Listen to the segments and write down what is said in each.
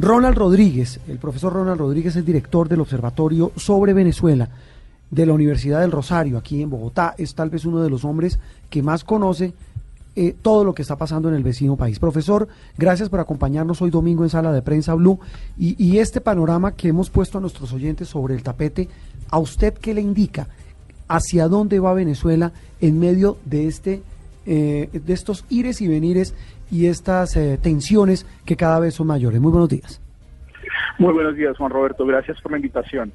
Ronald Rodríguez, el profesor Ronald Rodríguez es director del Observatorio sobre Venezuela de la Universidad del Rosario, aquí en Bogotá. Es tal vez uno de los hombres que más conoce eh, todo lo que está pasando en el vecino país. Profesor, gracias por acompañarnos hoy domingo en Sala de Prensa Blue. Y, este panorama que hemos puesto a nuestros oyentes sobre el tapete, ¿a usted qué le indica? ¿Hacia dónde va Venezuela en medio de, este, eh, de estos ires y venires y estas eh, tensiones que cada vez son mayores? Muy buenos días. Muy buenos días, Juan Roberto. Gracias por la invitación.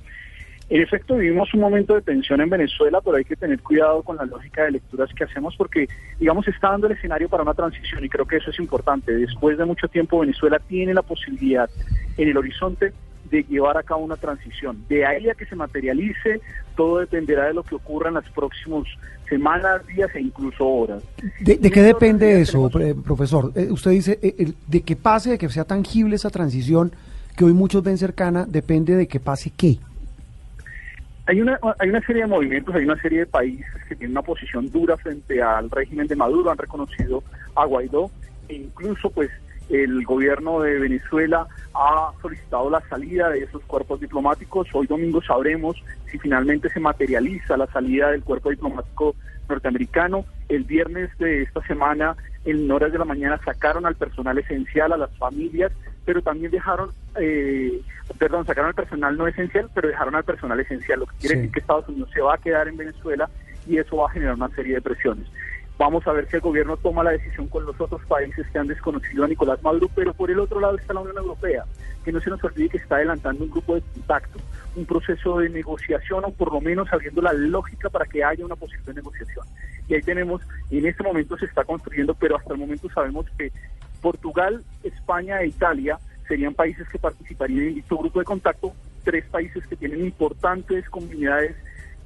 En efecto, vivimos un momento de tensión en Venezuela, pero hay que tener cuidado con la lógica de lecturas que hacemos porque, digamos, está dando el escenario para una transición y creo que eso es importante. Después de mucho tiempo, Venezuela tiene la posibilidad en el horizonte de llevar a cabo una transición. De ahí a que se materialice, todo dependerá de lo que ocurra en las próximas semanas, días e incluso horas. ¿De, de qué depende eso, tenemos... profesor? Eh, usted dice, eh, de que pase, de que sea tangible esa transición que hoy muchos ven cercana, depende de que pase qué. Hay una, hay una serie de movimientos, hay una serie de países que tienen una posición dura frente al régimen de Maduro, han reconocido a Guaidó, e incluso pues el gobierno de Venezuela ha solicitado la salida de esos cuerpos diplomáticos. Hoy domingo sabremos si finalmente se materializa la salida del cuerpo diplomático norteamericano. El viernes de esta semana, en horas de la mañana, sacaron al personal esencial, a las familias, pero también dejaron, eh, perdón, sacaron al personal no esencial, pero dejaron al personal esencial, lo que quiere sí. decir que Estados Unidos se va a quedar en Venezuela y eso va a generar una serie de presiones. Vamos a ver si el gobierno toma la decisión con los otros países que han desconocido a Nicolás Maduro, pero por el otro lado está la Unión Europea, que no se nos olvide que está adelantando un grupo de contacto, un proceso de negociación o por lo menos abriendo la lógica para que haya una posible negociación. Y ahí tenemos, en este momento se está construyendo, pero hasta el momento sabemos que Portugal, España e Italia serían países que participarían en este grupo de contacto, tres países que tienen importantes comunidades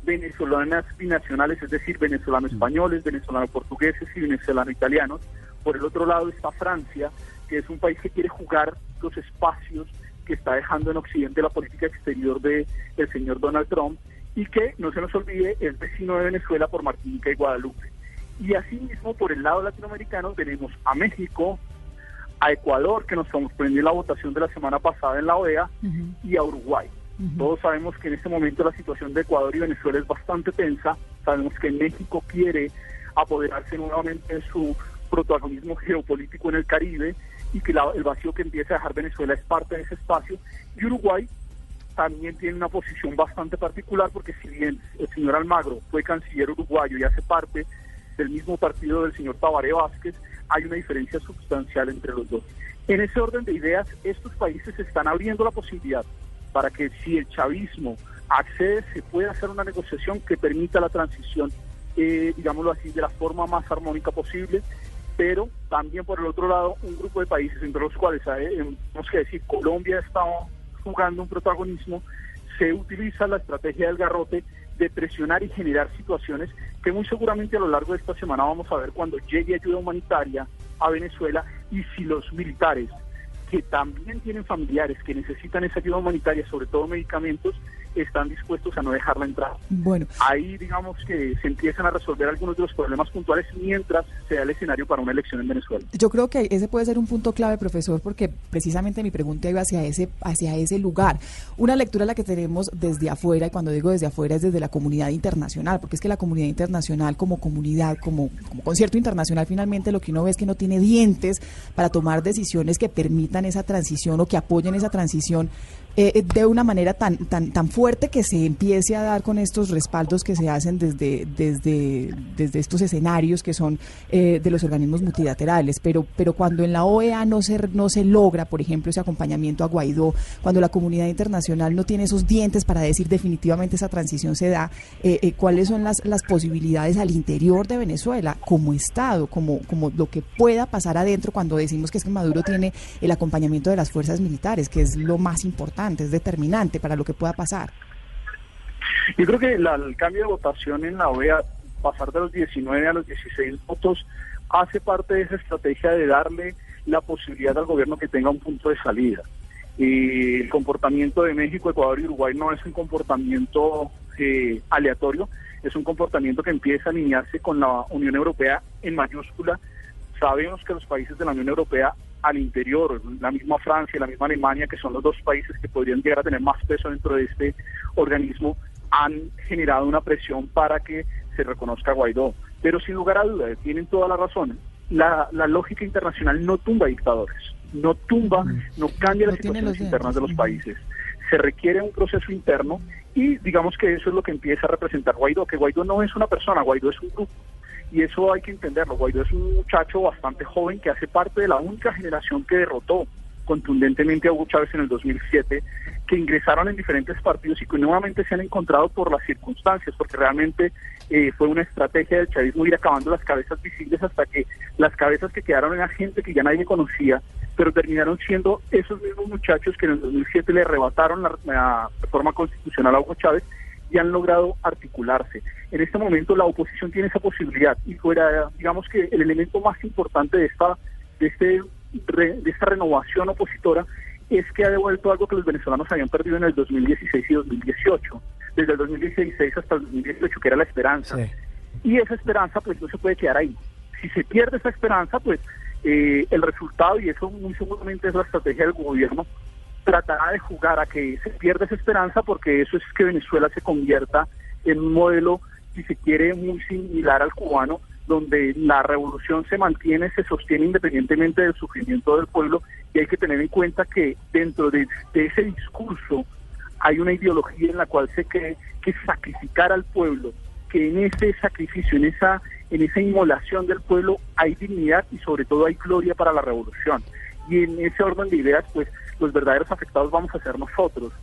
venezolanas binacionales, es decir, venezolano-españoles, venezolano-portugueses y venezolano-italianos. Por el otro lado está Francia, que es un país que quiere jugar los espacios que está dejando en Occidente la política exterior de el señor Donald Trump y que, no se nos olvide, es vecino de Venezuela por Martinica y Guadalupe. Y asimismo, por el lado latinoamericano, tenemos a México, a Ecuador, que nos sorprendió la votación de la semana pasada en la OEA, uh -huh. y a Uruguay. Todos sabemos que en este momento la situación de Ecuador y Venezuela es bastante tensa. Sabemos que México quiere apoderarse nuevamente de su protagonismo geopolítico en el Caribe y que la, el vacío que empieza a dejar Venezuela es parte de ese espacio. Y Uruguay también tiene una posición bastante particular porque si bien el señor Almagro fue canciller uruguayo y hace parte del mismo partido del señor Tabaré Vázquez, hay una diferencia sustancial entre los dos. En ese orden de ideas, estos países están abriendo la posibilidad para que si el chavismo accede, se pueda hacer una negociación que permita la transición, eh, digámoslo así, de la forma más armónica posible, pero también por el otro lado un grupo de países, entre los cuales eh, tenemos que decir Colombia está jugando un protagonismo, se utiliza la estrategia del garrote de presionar y generar situaciones que muy seguramente a lo largo de esta semana vamos a ver cuando llegue ayuda humanitaria a Venezuela y si los militares que también tienen familiares que necesitan esa ayuda humanitaria, sobre todo medicamentos, están dispuestos a no dejarla entrar. Bueno. Ahí digamos que se empiezan a resolver algunos de los problemas puntuales mientras se da el escenario para una elección en Venezuela. Yo creo que ese puede ser un punto clave, profesor, porque precisamente mi pregunta iba hacia ese, hacia ese lugar. Una lectura la que tenemos desde afuera, y cuando digo desde afuera es desde la comunidad internacional, porque es que la comunidad internacional como comunidad, como, como concierto internacional, finalmente lo que uno ve es que no tiene dientes para tomar decisiones que permitan esa transición o que apoyen esa transición eh, de una manera tan, tan, tan fuerte que se empiece a dar con estos respaldos que se hacen desde, desde, desde estos escenarios que son de los organismos multilaterales. Pero, pero cuando en la OEA no se, no se logra, por ejemplo, ese acompañamiento a Guaidó, cuando la comunidad internacional no tiene esos dientes para decir definitivamente esa transición se da, cuáles son las, las posibilidades al interior de Venezuela como Estado, como, como lo que pueda pasar adentro cuando decimos que es que Maduro tiene el acompañamiento de las fuerzas militares, que es lo más importante, es determinante para lo que pueda pasar. Yo creo que el cambio de votación en la OEA, pasar de los 19 a los 16 votos, hace parte de esa estrategia de darle la posibilidad al gobierno que tenga un punto de salida. Y el comportamiento de México, Ecuador y Uruguay no es un comportamiento eh, aleatorio, es un comportamiento que empieza a alinearse con la Unión Europea en mayúscula. Sabemos que los países de la Unión Europea al interior, la misma Francia y la misma Alemania, que son los dos países que podrían llegar a tener más peso dentro de este organismo, han generado una presión para que se reconozca a Guaidó. Pero sin lugar a dudas, tienen toda la razón. La, lógica internacional no tumba dictadores, no tumba, no cambia las situaciones internas de los países. Se requiere un proceso interno y digamos que eso es lo que empieza a representar Guaidó, que Guaidó no es una persona, Guaidó es un grupo. Y eso hay que entenderlo. Guaidó es un muchacho bastante joven que hace parte de la única generación que derrotó contundentemente a Hugo Chávez en el 2007, que ingresaron en diferentes partidos y que nuevamente se han encontrado por las circunstancias, porque realmente eh, fue una estrategia del chavismo ir acabando las cabezas visibles hasta que las cabezas que quedaron en la gente que ya nadie conocía, pero terminaron siendo esos mismos muchachos que en el 2007 le arrebataron la, reforma constitucional a Hugo Chávez y han logrado articularse. En este momento la oposición tiene esa posibilidad y fuera, digamos que el elemento más importante de esta, de este, de esta renovación opositora es que ha devuelto algo que los venezolanos habían perdido en el 2016 y 2018 desde el 2016 hasta el 2018, que era la esperanza. Y esa esperanza pues no se puede quedar ahí. Si se pierde esa esperanza, pues eh, el resultado, y eso muy seguramente es la estrategia del gobierno, tratará de jugar a que se pierda esa esperanza porque eso es que Venezuela se convierta en un modelo, si se quiere, muy similar al cubano, donde la revolución se mantiene, se sostiene independientemente del sufrimiento del pueblo y hay que tener en cuenta que dentro de ese discurso hay una ideología en la cual se cree que sacrificar al pueblo, que en ese sacrificio, en esa, en esa inmolación del pueblo hay dignidad y sobre todo hay gloria para la revolución. Y en ese orden de ideas, pues los verdaderos afectados vamos a ser nosotros,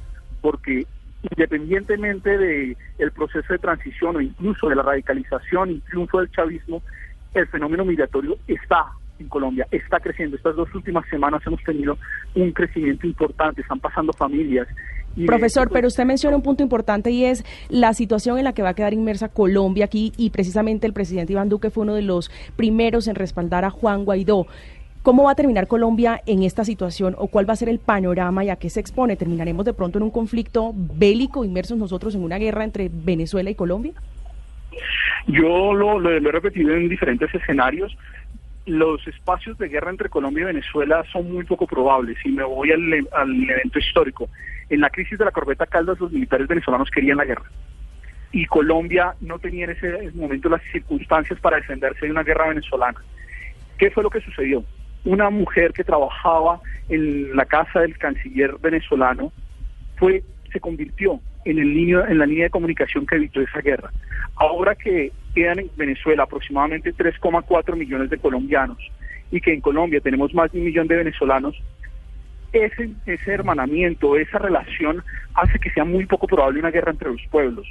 porque independientemente de el proceso de transición o incluso de la radicalización y triunfo del chavismo, el fenómeno migratorio está en Colombia, está creciendo. Estas dos últimas semanas hemos tenido un crecimiento importante, están pasando familias Profesor, pero usted menciona un punto importante y es la situación en la que va a quedar inmersa Colombia aquí y precisamente el presidente Iván Duque fue uno de los primeros en respaldar a Juan Guaidó. ¿Cómo va a terminar Colombia en esta situación o cuál va a ser el panorama y a qué se expone? ¿Terminaremos de pronto en un conflicto bélico inmersos nosotros en una guerra entre Venezuela y Colombia? Yo lo, he repetido en diferentes escenarios los espacios de guerra entre Colombia y Venezuela son muy poco probables y me voy al, evento histórico. En la crisis de la corbeta Caldas los militares venezolanos querían la guerra y Colombia no tenía en ese momento las circunstancias para defenderse de una guerra venezolana. ¿Qué fue lo que sucedió? Una mujer que trabajaba en la casa del canciller venezolano fue se convirtió en, el en la línea de comunicación que evitó esa guerra. Ahora que quedan en Venezuela aproximadamente 3,4 millones de colombianos y que en Colombia tenemos más de un millón de venezolanos, ese, ese hermanamiento, esa relación hace que sea muy poco probable una guerra entre los pueblos.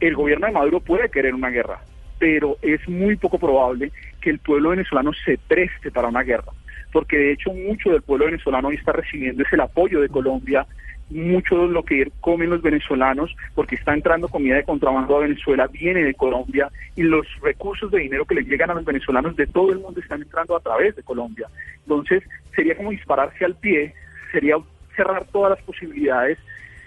El gobierno de Maduro puede querer una guerra, pero es muy poco probable que el pueblo venezolano se preste para una guerra, porque de hecho mucho del pueblo venezolano hoy está recibiendo es el apoyo de Colombia mucho de lo que comen los venezolanos, porque está entrando comida de contrabando a Venezuela, viene de Colombia, y los recursos de dinero que le llegan a los venezolanos de todo el mundo están entrando a través de Colombia. Entonces, sería como dispararse al pie, sería cerrar todas las posibilidades,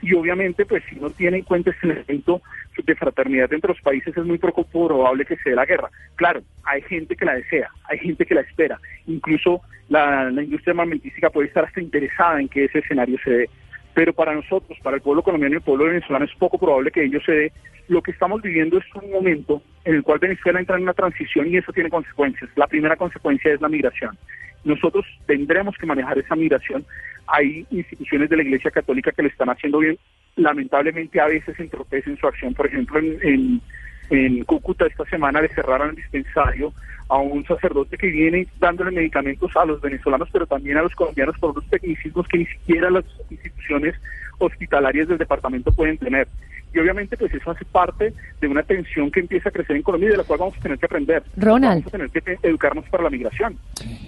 y obviamente, pues si no tiene en cuenta este elemento de fraternidad entre los países, es muy poco probable que se dé la guerra. Claro, hay gente que la desea, hay gente que la espera, incluso la, la industria armamentística puede estar hasta interesada en que ese escenario se dé pero para nosotros, para el pueblo colombiano y el pueblo venezolano es poco probable que ello se dé. Lo que estamos viviendo es un momento en el cual Venezuela entra en una transición y eso tiene consecuencias. La primera consecuencia es la migración. Nosotros tendremos que manejar esa migración hay instituciones de la Iglesia Católica que le están haciendo bien, lamentablemente a veces entropecen su acción. Por ejemplo, en, en, Cúcuta esta semana le cerraron el dispensario a un sacerdote que viene dándole medicamentos a los venezolanos, pero también a los colombianos por unos tecnicismos que ni siquiera las instituciones hospitalarias del departamento pueden tener. Y obviamente pues eso hace parte de una tensión que empieza a crecer en Colombia y de la cual vamos a tener que aprender. Ronald. Vamos a tener que educarnos para la migración.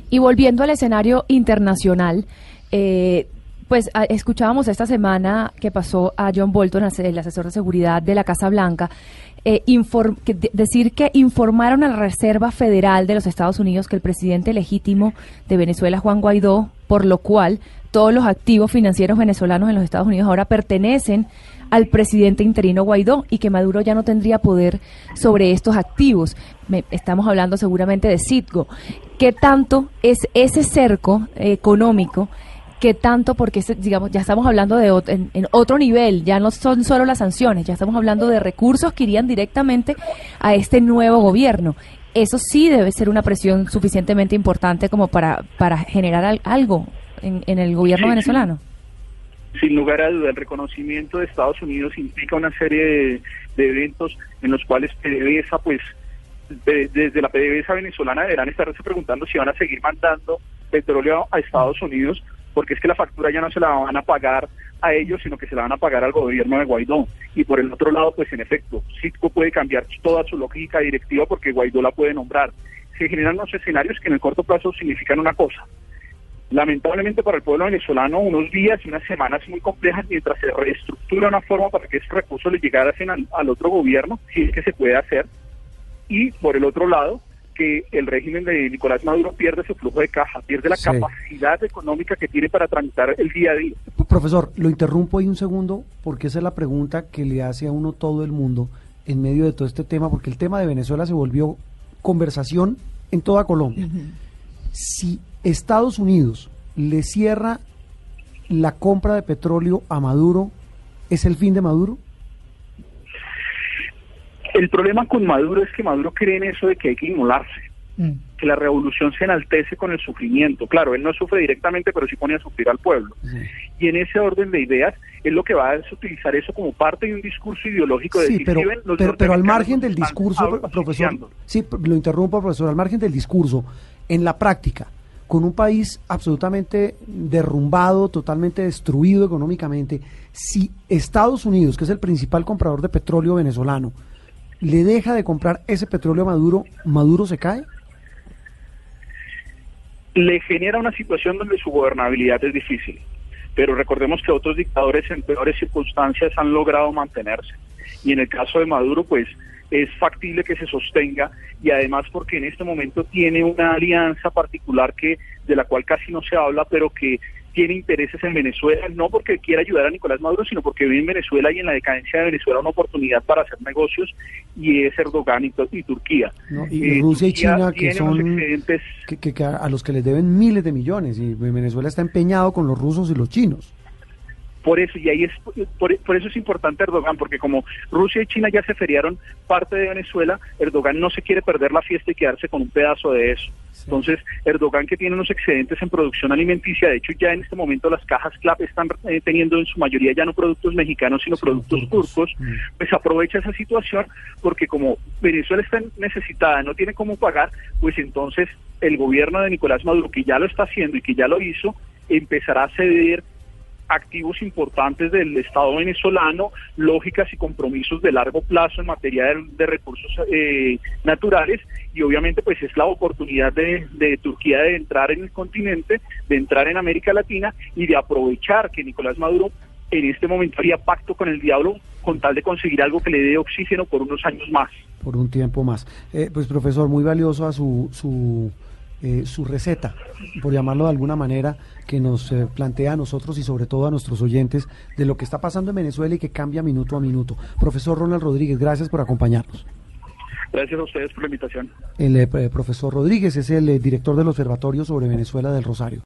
Y volviendo al escenario internacional, eh, pues escuchábamos esta semana que pasó a John Bolton, el asesor de seguridad de la Casa Blanca, eh, decir que informaron a la Reserva Federal de los Estados Unidos que el presidente legítimo de Venezuela, Juan Guaidó, por lo cual todos los activos financieros venezolanos en los Estados Unidos ahora pertenecen al presidente interino Guaidó y que Maduro ya no tendría poder sobre estos activos. estamos hablando seguramente de Citgo. ¿Qué tanto es ese cerco económico? ¿Qué tanto? Porque, digamos, ya estamos hablando de en, en, otro nivel, ya no son solo las sanciones, ya estamos hablando de recursos que irían directamente a este nuevo gobierno. Eso sí debe ser una presión suficientemente importante como para, para generar algo en, el gobierno venezolano. Sin lugar a duda, el reconocimiento de Estados Unidos implica una serie de, eventos en los cuales PDVSA, pues, desde la PDVSA venezolana deberán estarse preguntando si van a seguir mandando petróleo a Estados Unidos, porque es que la factura ya no se la van a pagar a ellos, sino que se la van a pagar al gobierno de Guaidó. Y por el otro lado, pues en efecto, Citco puede cambiar toda su lógica directiva porque Guaidó la puede nombrar. Se generan unos escenarios que en el corto plazo significan una cosa, lamentablemente para el pueblo venezolano unos días y unas semanas muy complejas mientras se reestructura una forma para que esos recursos le llegaran al, al otro gobierno, si es que se puede hacer, y por el otro lado, que el régimen de Nicolás Maduro pierde su flujo de caja, pierde la capacidad económica que tiene para tramitar el día a día. Profesor, lo interrumpo ahí un segundo porque esa es la pregunta que le hace a uno todo el mundo en medio de todo este tema, porque el tema de Venezuela se volvió conversación en toda Colombia. Si Estados Unidos le cierra la compra de petróleo a Maduro, ¿es el fin de Maduro? El problema con Maduro es que Maduro cree en eso de que hay que inmolarse, mm. que la revolución se enaltece con el sufrimiento. Claro, él no sufre directamente, pero sí pone a sufrir al pueblo. Y en ese orden de ideas, es lo que va a utilizar eso como parte de un discurso ideológico de sí, pero, pero, al margen del discurso, profesor, sí, lo interrumpo, profesor, al margen del discurso, en la práctica, con un país absolutamente derrumbado, totalmente destruido económicamente, si Estados Unidos, que es el principal comprador de petróleo venezolano, le deja de comprar ese petróleo a Maduro, ¿Maduro se cae? Le genera una situación donde su gobernabilidad es difícil, pero recordemos que otros dictadores en peores circunstancias han logrado mantenerse. Y en el caso de Maduro, pues es factible que se sostenga y además porque en este momento tiene una alianza particular que de la cual casi no se habla, pero que tiene intereses en Venezuela, no porque quiera ayudar a Nicolás Maduro, sino porque ve en Venezuela y en la decadencia de Venezuela una oportunidad para hacer negocios y es Erdogan y, Turquía. y eh, Rusia y China, que son que, a los que les deben miles de millones y Venezuela está empeñado con los rusos y los chinos. Por eso, y ahí es, por, eso es importante Erdogan, porque como Rusia y China ya se feriaron parte de Venezuela, Erdogan no se quiere perder la fiesta y quedarse con un pedazo de eso. Entonces, Erdogan que tiene unos excedentes en producción alimenticia, de hecho ya en este momento las cajas CLAP están eh, teniendo en su mayoría ya no productos mexicanos, sino productos turcos, mm. pues aprovecha esa situación porque como Venezuela está necesitada, no tiene cómo pagar, pues entonces el gobierno de Nicolás Maduro, que ya lo está haciendo y que ya lo hizo, empezará a ceder activos importantes del Estado venezolano, lógicas y compromisos de largo plazo en materia de, recursos eh, naturales y obviamente pues es la oportunidad de, Turquía de entrar en el continente, de entrar en América Latina y de aprovechar que Nicolás Maduro en este momento haría pacto con el diablo con tal de conseguir algo que le dé oxígeno por unos años más. Por un tiempo más. Eh, pues profesor, muy valioso a su... su eh, su receta, por llamarlo de alguna manera, que nos eh, plantea a nosotros y sobre todo a nuestros oyentes de lo que está pasando en Venezuela y que cambia minuto a minuto. Profesor Ronald Rodríguez, gracias por acompañarnos. Gracias a ustedes por la invitación. El eh, profesor Rodríguez es el director del Observatorio sobre Venezuela del Rosario.